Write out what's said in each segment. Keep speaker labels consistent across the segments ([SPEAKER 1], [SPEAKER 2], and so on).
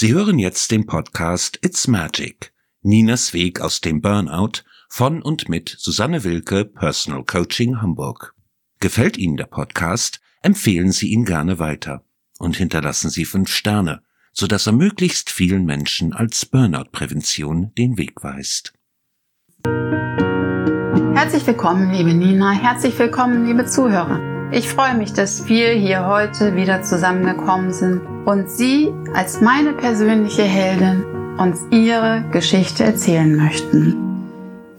[SPEAKER 1] Sie hören jetzt den Podcast It's Magic. Ninas Weg aus dem Burnout von und mit Susanne Wilke, Personal Coaching Hamburg. Gefällt Ihnen der Podcast? Empfehlen Sie ihn gerne weiter und hinterlassen Sie fünf Sterne, sodass er möglichst vielen Menschen als Burnout-Prävention den Weg weist.
[SPEAKER 2] Herzlich willkommen, liebe Nina. Herzlich willkommen, liebe Zuhörer. Ich freue mich, dass wir hier heute wieder zusammengekommen sind und Sie als meine persönliche Heldin uns Ihre Geschichte erzählen möchten.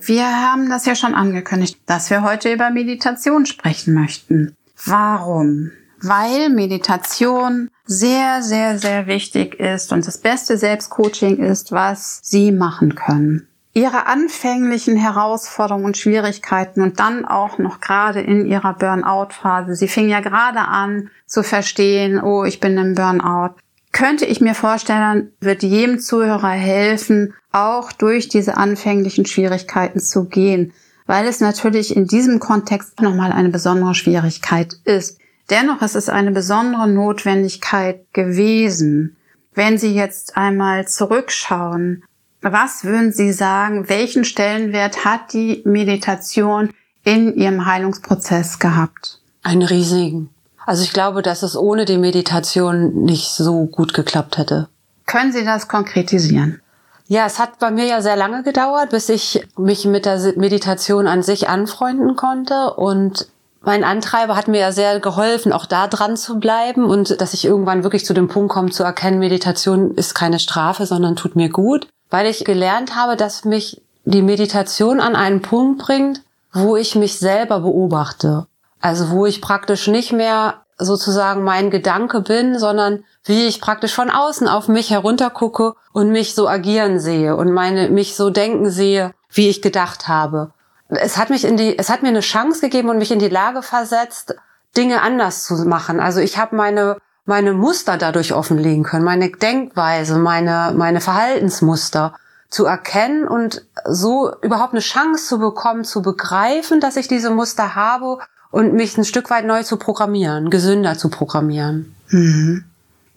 [SPEAKER 2] Wir haben das ja schon angekündigt, dass wir heute über Meditation sprechen möchten. Warum? Weil Meditation sehr, sehr, sehr wichtig ist und das beste Selbstcoaching ist, was Sie machen können ihre anfänglichen Herausforderungen und Schwierigkeiten und dann auch noch gerade in ihrer Burnout-Phase. Sie fing ja gerade an zu verstehen, oh, ich bin im Burnout. Könnte ich mir vorstellen, wird jedem Zuhörer helfen, auch durch diese anfänglichen Schwierigkeiten zu gehen, weil es natürlich in diesem Kontext nochmal eine besondere Schwierigkeit ist. Dennoch ist es eine besondere Notwendigkeit gewesen. Wenn Sie jetzt einmal zurückschauen, was würden Sie sagen, welchen Stellenwert hat die Meditation in Ihrem Heilungsprozess gehabt?
[SPEAKER 3] Einen riesigen. Also ich glaube, dass es ohne die Meditation nicht so gut geklappt hätte.
[SPEAKER 2] Können Sie das konkretisieren?
[SPEAKER 3] Ja, es hat bei mir ja sehr lange gedauert, bis ich mich mit der Meditation an sich anfreunden konnte und mein Antreiber hat mir ja sehr geholfen, auch da dran zu bleiben und dass ich irgendwann wirklich zu dem Punkt komme zu erkennen, Meditation ist keine Strafe, sondern tut mir gut weil ich gelernt habe, dass mich die Meditation an einen Punkt bringt, wo ich mich selber beobachte. Also wo ich praktisch nicht mehr sozusagen mein Gedanke bin, sondern wie ich praktisch von außen auf mich heruntergucke und mich so agieren sehe und meine, mich so denken sehe, wie ich gedacht habe. Es hat mich in die, es hat mir eine Chance gegeben und mich in die Lage versetzt, Dinge anders zu machen. Also ich habe meine meine Muster dadurch offenlegen können, meine Denkweise, meine, meine Verhaltensmuster zu erkennen und so überhaupt eine Chance zu bekommen, zu begreifen, dass ich diese Muster habe und mich ein Stück weit neu zu programmieren, gesünder zu programmieren.
[SPEAKER 2] Mhm.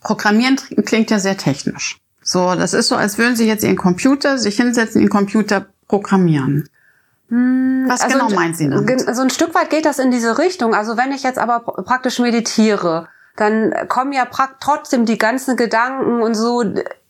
[SPEAKER 2] Programmieren klingt ja sehr technisch. So, das ist so, als würden Sie jetzt Ihren Computer sich hinsetzen, Ihren Computer programmieren.
[SPEAKER 3] Hm, Was also, genau meint Sie damit? So ein Stück weit geht das in diese Richtung. Also wenn ich jetzt aber praktisch meditiere, dann kommen ja trotzdem die ganzen Gedanken und so.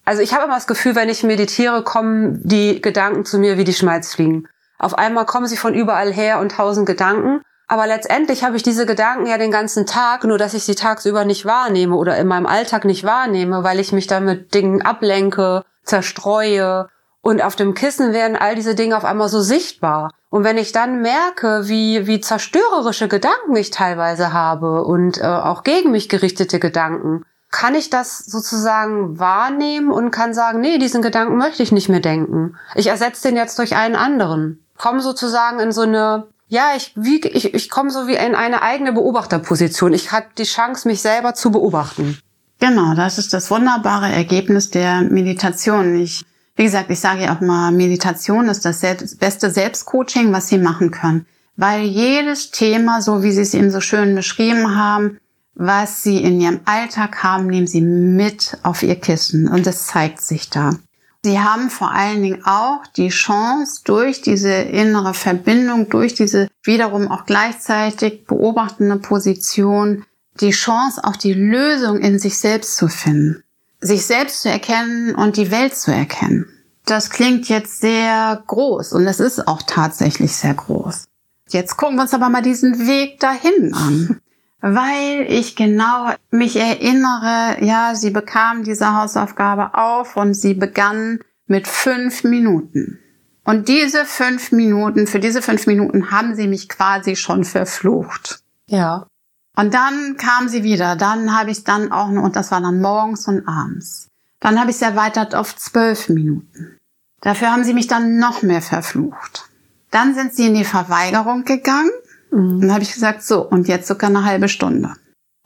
[SPEAKER 3] Also ich habe immer das Gefühl, wenn ich meditiere, kommen die Gedanken zu mir wie die Schmalzfliegen. Auf einmal kommen sie von überall her und tausend Gedanken. Aber letztendlich habe ich diese Gedanken ja den ganzen Tag, nur dass ich sie tagsüber nicht wahrnehme oder in meinem Alltag nicht wahrnehme, weil ich mich dann mit Dingen ablenke, zerstreue. Und auf dem Kissen werden all diese Dinge auf einmal so sichtbar. Und wenn ich dann merke, wie, wie zerstörerische Gedanken ich teilweise habe und äh, auch gegen mich gerichtete Gedanken, kann ich das sozusagen wahrnehmen und kann sagen, nee, diesen Gedanken möchte ich nicht mehr denken. Ich ersetze den jetzt durch einen anderen. Komme sozusagen in so eine, ja, ich, wie, ich, ich komme so wie in eine eigene Beobachterposition. Ich habe die Chance, mich selber zu beobachten.
[SPEAKER 2] Genau, das ist das wunderbare Ergebnis der Meditation. Ich wie gesagt, ich sage ja auch mal, Meditation ist das beste Selbstcoaching, was Sie machen können. Weil jedes Thema, so wie Sie es eben so schön beschrieben haben, was Sie in Ihrem Alltag haben, nehmen Sie mit auf Ihr Kissen. Und das zeigt sich da. Sie haben vor allen Dingen auch die Chance, durch diese innere Verbindung, durch diese wiederum auch gleichzeitig beobachtende Position, die Chance, auch die Lösung in sich selbst zu finden sich selbst zu erkennen und die Welt zu erkennen. Das klingt jetzt sehr groß und es ist auch tatsächlich sehr groß. Jetzt gucken wir uns aber mal diesen Weg dahin an. Weil ich genau mich erinnere, ja, sie bekam diese Hausaufgabe auf und sie begann mit fünf Minuten. Und diese fünf Minuten, für diese fünf Minuten haben sie mich quasi schon verflucht.
[SPEAKER 3] Ja.
[SPEAKER 2] Und dann kam sie wieder. Dann habe ich dann auch noch, und das war dann morgens und abends. Dann habe ich es erweitert auf zwölf Minuten. Dafür haben sie mich dann noch mehr verflucht. Dann sind sie in die Verweigerung gegangen. Mhm. Dann habe ich gesagt, so, und jetzt sogar eine halbe Stunde.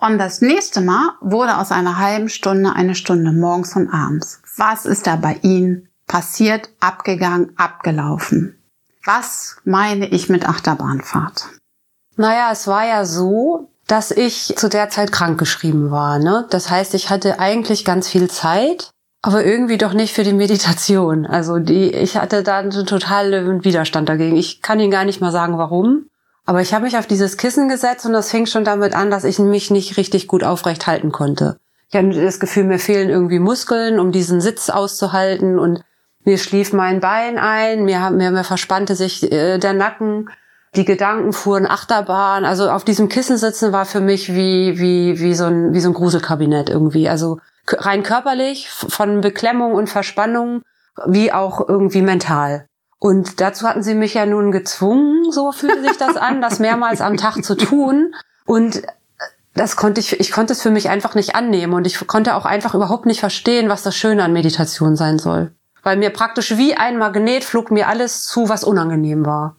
[SPEAKER 2] Und das nächste Mal wurde aus einer halben Stunde eine Stunde morgens und abends. Was ist da bei Ihnen passiert, abgegangen, abgelaufen? Was meine ich mit Achterbahnfahrt?
[SPEAKER 3] Naja, es war ja so, dass ich zu der Zeit krankgeschrieben war. Ne? Das heißt, ich hatte eigentlich ganz viel Zeit aber irgendwie doch nicht für die Meditation. Also die, ich hatte da einen totalen Widerstand dagegen. Ich kann Ihnen gar nicht mal sagen, warum. Aber ich habe mich auf dieses Kissen gesetzt und das fing schon damit an, dass ich mich nicht richtig gut aufrecht halten konnte. Ich hatte das Gefühl, mir fehlen irgendwie Muskeln, um diesen Sitz auszuhalten und mir schlief mein Bein ein, mir, mir, mir verspannte sich äh, der Nacken, die Gedanken fuhren Achterbahn. Also auf diesem Kissen sitzen war für mich wie, wie, wie, so, ein, wie so ein Gruselkabinett irgendwie. Also rein körperlich, von Beklemmung und Verspannung, wie auch irgendwie mental. Und dazu hatten sie mich ja nun gezwungen, so fühlte sich das an, das mehrmals am Tag zu tun. Und das konnte ich, ich konnte es für mich einfach nicht annehmen und ich konnte auch einfach überhaupt nicht verstehen, was das Schöne an Meditation sein soll. Weil mir praktisch wie ein Magnet flog mir alles zu, was unangenehm war.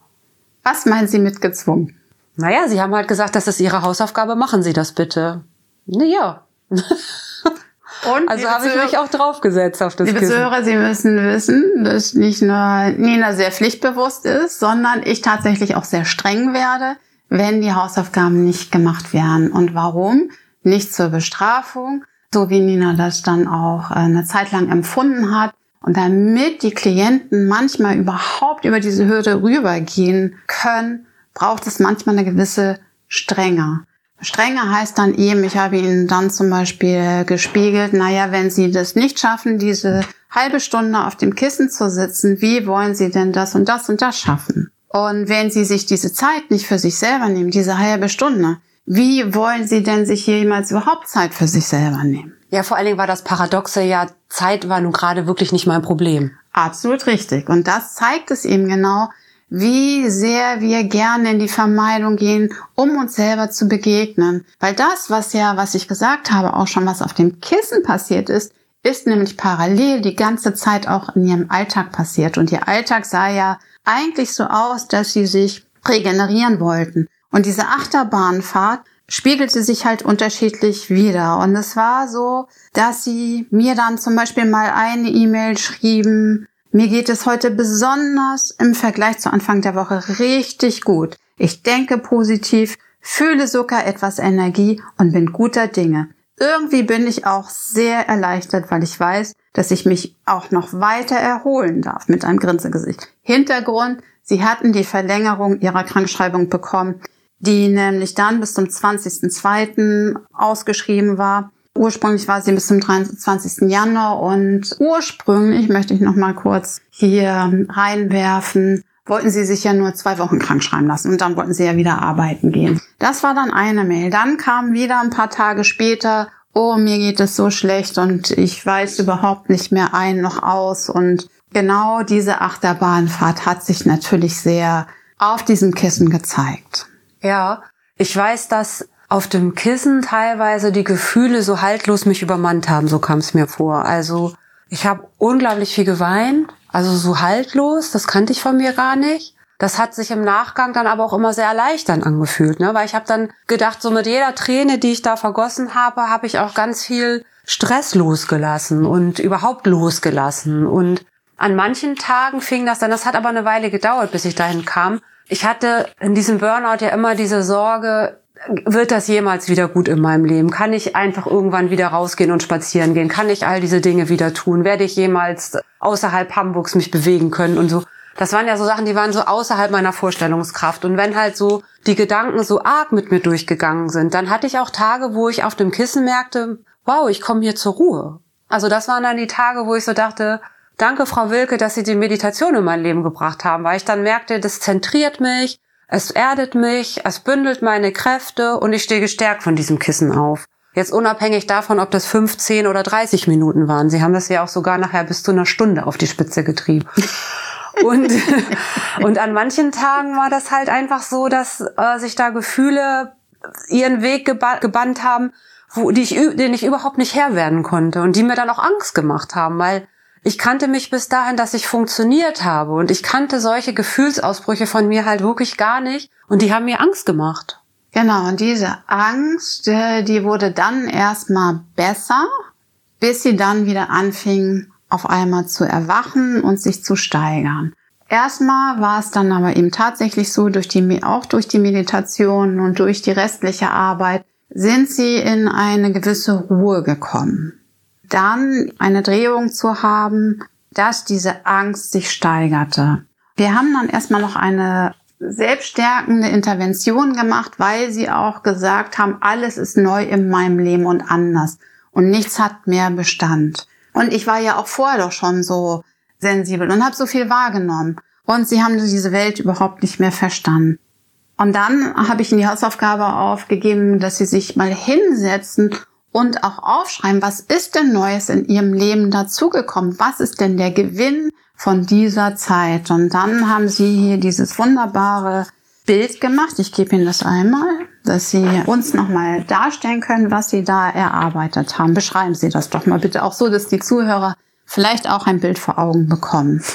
[SPEAKER 2] Was meinen Sie mit gezwungen?
[SPEAKER 3] Naja, Sie haben halt gesagt, das ist Ihre Hausaufgabe, machen Sie das bitte. Naja. Und also habe ich mich auch draufgesetzt auf das
[SPEAKER 2] Liebe
[SPEAKER 3] Kissen.
[SPEAKER 2] Zuhörer, Sie müssen wissen, dass nicht nur Nina sehr pflichtbewusst ist, sondern ich tatsächlich auch sehr streng werde, wenn die Hausaufgaben nicht gemacht werden. Und warum? Nicht zur Bestrafung, so wie Nina das dann auch äh, eine Zeit lang empfunden hat. Und damit die Klienten manchmal überhaupt über diese Hürde rübergehen können, braucht es manchmal eine gewisse Strenge. Strenger heißt dann eben, ich habe Ihnen dann zum Beispiel gespiegelt, naja, wenn Sie das nicht schaffen, diese halbe Stunde auf dem Kissen zu sitzen, wie wollen Sie denn das und das und das schaffen? Und wenn Sie sich diese Zeit nicht für sich selber nehmen, diese halbe Stunde, wie wollen Sie denn sich jemals überhaupt Zeit für sich selber nehmen?
[SPEAKER 3] Ja, vor allen Dingen war das Paradoxe ja, Zeit war nun gerade wirklich nicht mein Problem.
[SPEAKER 2] Absolut richtig. Und das zeigt es eben genau, wie sehr wir gerne in die Vermeidung gehen, um uns selber zu begegnen. Weil das, was ja, was ich gesagt habe, auch schon was auf dem Kissen passiert ist, ist nämlich parallel die ganze Zeit auch in ihrem Alltag passiert. Und ihr Alltag sah ja eigentlich so aus, dass sie sich regenerieren wollten. Und diese Achterbahnfahrt spiegelte sich halt unterschiedlich wieder. Und es war so, dass sie mir dann zum Beispiel mal eine E-Mail schrieben, mir geht es heute besonders im Vergleich zu Anfang der Woche richtig gut. Ich denke positiv, fühle sogar etwas Energie und bin guter Dinge. Irgendwie bin ich auch sehr erleichtert, weil ich weiß, dass ich mich auch noch weiter erholen darf mit einem Grinsegesicht. Hintergrund, sie hatten die Verlängerung ihrer Krankschreibung bekommen, die nämlich dann bis zum 20.02. ausgeschrieben war. Ursprünglich war sie bis zum 23. Januar und ursprünglich möchte ich noch mal kurz hier reinwerfen, wollten sie sich ja nur zwei Wochen krank schreiben lassen und dann wollten sie ja wieder arbeiten gehen. Das war dann eine Mail. Dann kam wieder ein paar Tage später, oh, mir geht es so schlecht und ich weiß überhaupt nicht mehr ein noch aus und genau diese Achterbahnfahrt hat sich natürlich sehr auf diesem Kissen gezeigt.
[SPEAKER 3] Ja, ich weiß, dass auf dem Kissen teilweise die Gefühle so haltlos mich übermannt haben, so kam es mir vor. Also ich habe unglaublich viel geweint, also so haltlos, das kannte ich von mir gar nicht. Das hat sich im Nachgang dann aber auch immer sehr erleichternd angefühlt, ne? weil ich habe dann gedacht, so mit jeder Träne, die ich da vergossen habe, habe ich auch ganz viel Stress losgelassen und überhaupt losgelassen. Und an manchen Tagen fing das dann, das hat aber eine Weile gedauert, bis ich dahin kam. Ich hatte in diesem Burnout ja immer diese Sorge, wird das jemals wieder gut in meinem Leben? Kann ich einfach irgendwann wieder rausgehen und spazieren gehen? Kann ich all diese Dinge wieder tun? Werde ich jemals außerhalb Hamburgs mich bewegen können und so? Das waren ja so Sachen, die waren so außerhalb meiner Vorstellungskraft. Und wenn halt so die Gedanken so arg mit mir durchgegangen sind, dann hatte ich auch Tage, wo ich auf dem Kissen merkte, wow, ich komme hier zur Ruhe. Also das waren dann die Tage, wo ich so dachte, danke Frau Wilke, dass Sie die Meditation in mein Leben gebracht haben, weil ich dann merkte, das zentriert mich, es erdet mich, es bündelt meine Kräfte und ich stehe gestärkt von diesem Kissen auf. Jetzt unabhängig davon, ob das 15 oder 30 Minuten waren. Sie haben das ja auch sogar nachher bis zu einer Stunde auf die Spitze getrieben. Und, und an manchen Tagen war das halt einfach so, dass äh, sich da Gefühle ihren Weg geba gebannt haben, wo, die ich, den ich überhaupt nicht Herr werden konnte und die mir dann auch Angst gemacht haben, weil ich kannte mich bis dahin, dass ich funktioniert habe und ich kannte solche Gefühlsausbrüche von mir halt wirklich gar nicht und die haben mir Angst gemacht.
[SPEAKER 2] Genau, und diese Angst, äh, die wurde dann erstmal besser, bis sie dann wieder anfing, auf einmal zu erwachen und sich zu steigern. Erstmal war es dann aber eben tatsächlich so, durch die, auch durch die Meditation und durch die restliche Arbeit sind sie in eine gewisse Ruhe gekommen. Dann eine Drehung zu haben, dass diese Angst sich steigerte. Wir haben dann erstmal noch eine selbststärkende Intervention gemacht, weil sie auch gesagt haben, alles ist neu in meinem Leben und anders und nichts hat mehr Bestand. Und ich war ja auch vorher doch schon so sensibel und habe so viel wahrgenommen. Und sie haben diese Welt überhaupt nicht mehr verstanden. Und dann habe ich ihnen die Hausaufgabe aufgegeben, dass sie sich mal hinsetzen und auch aufschreiben, was ist denn Neues in ihrem Leben dazugekommen? Was ist denn der Gewinn von dieser Zeit? Und dann haben sie hier dieses wunderbare Bild gemacht. Ich gebe Ihnen das einmal, dass Sie uns nochmal darstellen können, was Sie da erarbeitet haben. Beschreiben Sie das doch mal bitte auch so, dass die Zuhörer vielleicht auch ein Bild vor Augen bekommen.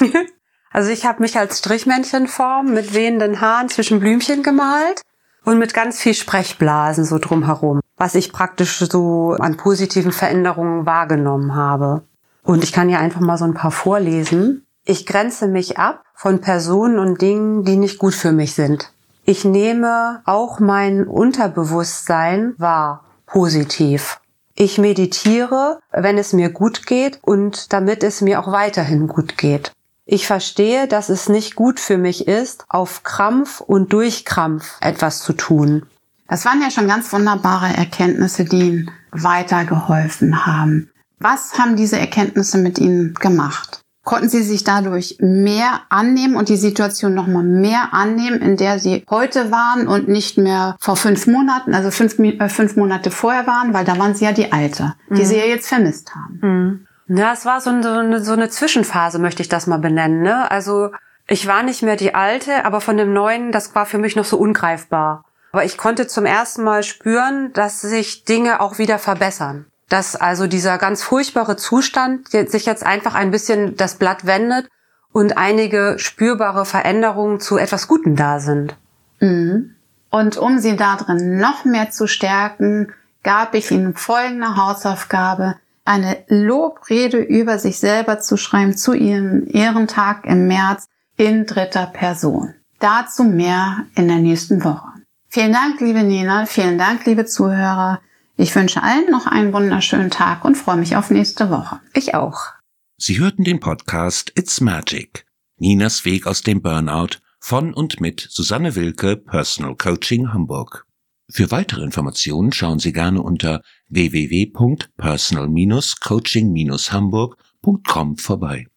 [SPEAKER 3] Also ich habe mich als Strichmännchenform mit wehenden Haaren zwischen Blümchen gemalt und mit ganz viel Sprechblasen so drumherum, was ich praktisch so an positiven Veränderungen wahrgenommen habe. Und ich kann ja einfach mal so ein paar vorlesen. Ich grenze mich ab von Personen und Dingen, die nicht gut für mich sind. Ich nehme auch mein Unterbewusstsein wahr, positiv. Ich meditiere, wenn es mir gut geht und damit es mir auch weiterhin gut geht. Ich verstehe, dass es nicht gut für mich ist, auf Krampf und durch Krampf etwas zu tun.
[SPEAKER 2] Das waren ja schon ganz wunderbare Erkenntnisse, die Ihnen weitergeholfen haben. Was haben diese Erkenntnisse mit Ihnen gemacht? Konnten Sie sich dadurch mehr annehmen und die Situation nochmal mehr annehmen, in der Sie heute waren und nicht mehr vor fünf Monaten, also fünf, äh, fünf Monate vorher waren, weil da waren Sie ja die Alte, die mhm. Sie ja jetzt vermisst haben.
[SPEAKER 3] Mhm. Ja, es war so eine, so eine Zwischenphase, möchte ich das mal benennen. Ne? Also ich war nicht mehr die alte, aber von dem neuen, das war für mich noch so ungreifbar. Aber ich konnte zum ersten Mal spüren, dass sich Dinge auch wieder verbessern. Dass also dieser ganz furchtbare Zustand sich jetzt einfach ein bisschen das Blatt wendet und einige spürbare Veränderungen zu etwas Guten da sind.
[SPEAKER 2] Mhm. Und um sie darin noch mehr zu stärken, gab ich ihnen folgende Hausaufgabe eine Lobrede über sich selber zu schreiben zu ihrem Ehrentag im März in dritter Person. Dazu mehr in der nächsten Woche. Vielen Dank, liebe Nina. Vielen Dank, liebe Zuhörer. Ich wünsche allen noch einen wunderschönen Tag und freue mich auf nächste Woche.
[SPEAKER 3] Ich auch.
[SPEAKER 1] Sie hörten den Podcast It's Magic. Ninas Weg aus dem Burnout von und mit Susanne Wilke, Personal Coaching Hamburg. Für weitere Informationen schauen Sie gerne unter www.personal-coaching-hamburg.com vorbei.